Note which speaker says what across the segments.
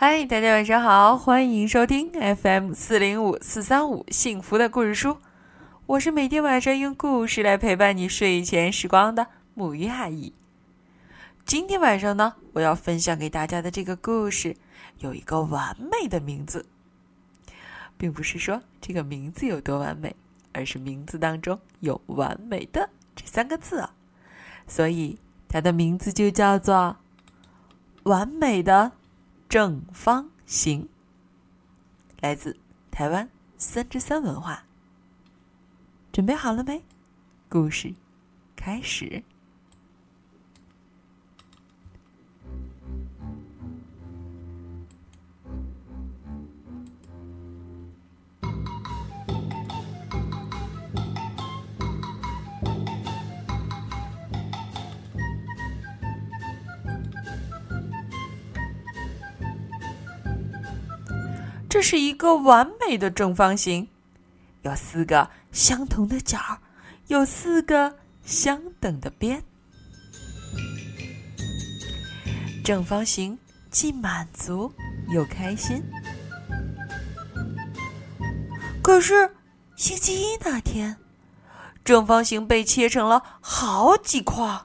Speaker 1: 嗨，大家晚上好，欢迎收听 FM 四零五四三五幸福的故事书。我是每天晚上用故事来陪伴你睡前时光的母鱼阿姨。今天晚上呢，我要分享给大家的这个故事有一个完美的名字，并不是说这个名字有多完美，而是名字当中有“完美的”这三个字啊，所以它的名字就叫做“完美的”。正方形，来自台湾三之三文化。准备好了没？故事开始。这是一个完美的正方形，有四个相同的角，有四个相等的边。正方形既满足又开心。可是星期一那天，正方形被切成了好几块，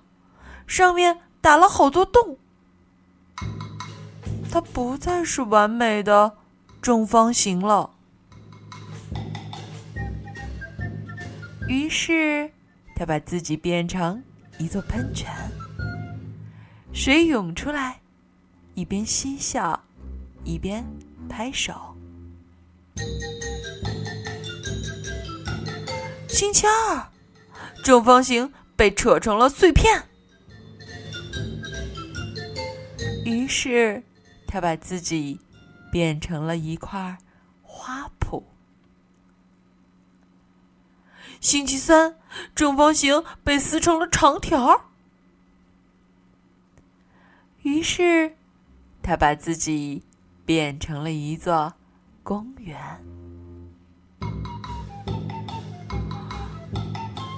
Speaker 1: 上面打了好多洞，它不再是完美的。正方形了，于是他把自己变成一座喷泉，水涌出来，一边嬉笑，一边拍手。星期二，正方形被扯成了碎片，于是他把自己。变成了一块花圃。星期三，正方形被撕成了长条，于是他把自己变成了一座公园。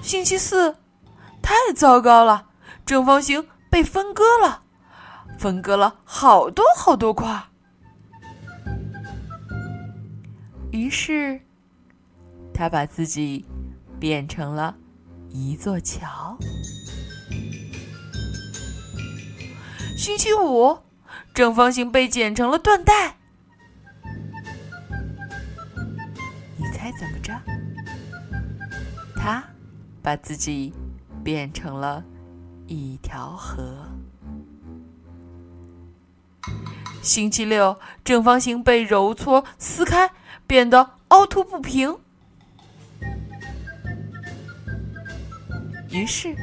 Speaker 1: 星期四，太糟糕了，正方形被分割了，分割了好多好多块。于是，他把自己变成了一座桥。星期五，正方形被剪成了缎带。你猜怎么着？他把自己变成了一条河。星期六，正方形被揉搓撕开。变得凹凸不平，于是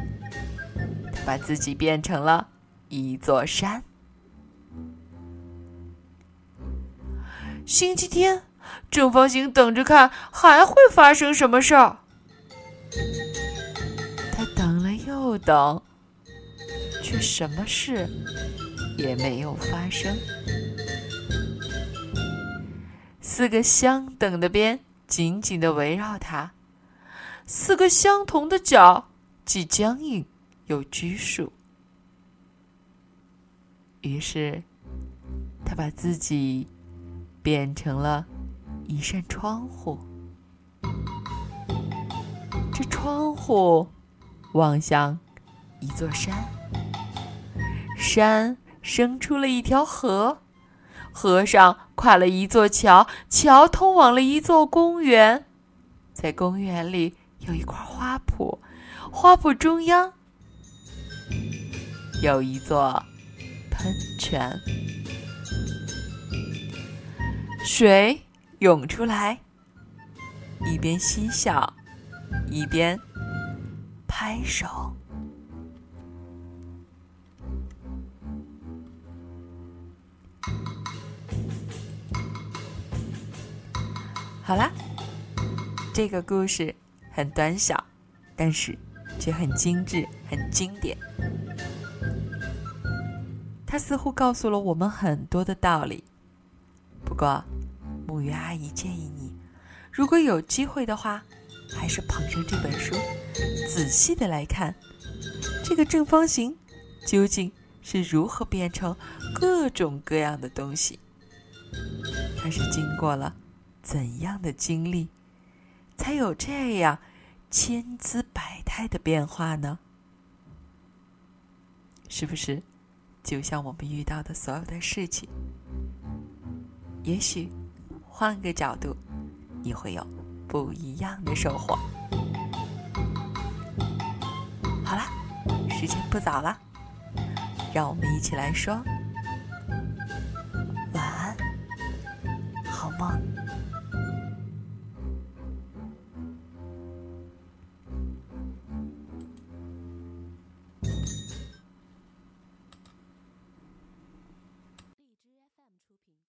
Speaker 1: 他把自己变成了一座山。星期天，正方形等着看还会发生什么事儿。他等了又等，却什么事也没有发生。四个相等的边紧紧的围绕它，四个相同的角既僵硬又拘束。于是，他把自己变成了一扇窗户。这窗户望向一座山，山生出了一条河。河上跨了一座桥，桥通往了一座公园，在公园里有一块花圃，花圃中央有一座喷泉，水涌出来，一边嬉笑，一边拍手。好啦，这个故事很短小，但是却很精致、很经典。它似乎告诉了我们很多的道理。不过，木鱼阿姨建议你，如果有机会的话，还是捧上这本书，仔细的来看这个正方形究竟是如何变成各种各样的东西。它是经过了怎样的经历，才有这样千姿百态的变化呢？是不是就像我们遇到的所有的事情？也许换个角度，你会有不一样的收获。好了，时间不早了，让我们一起来说晚安，好梦。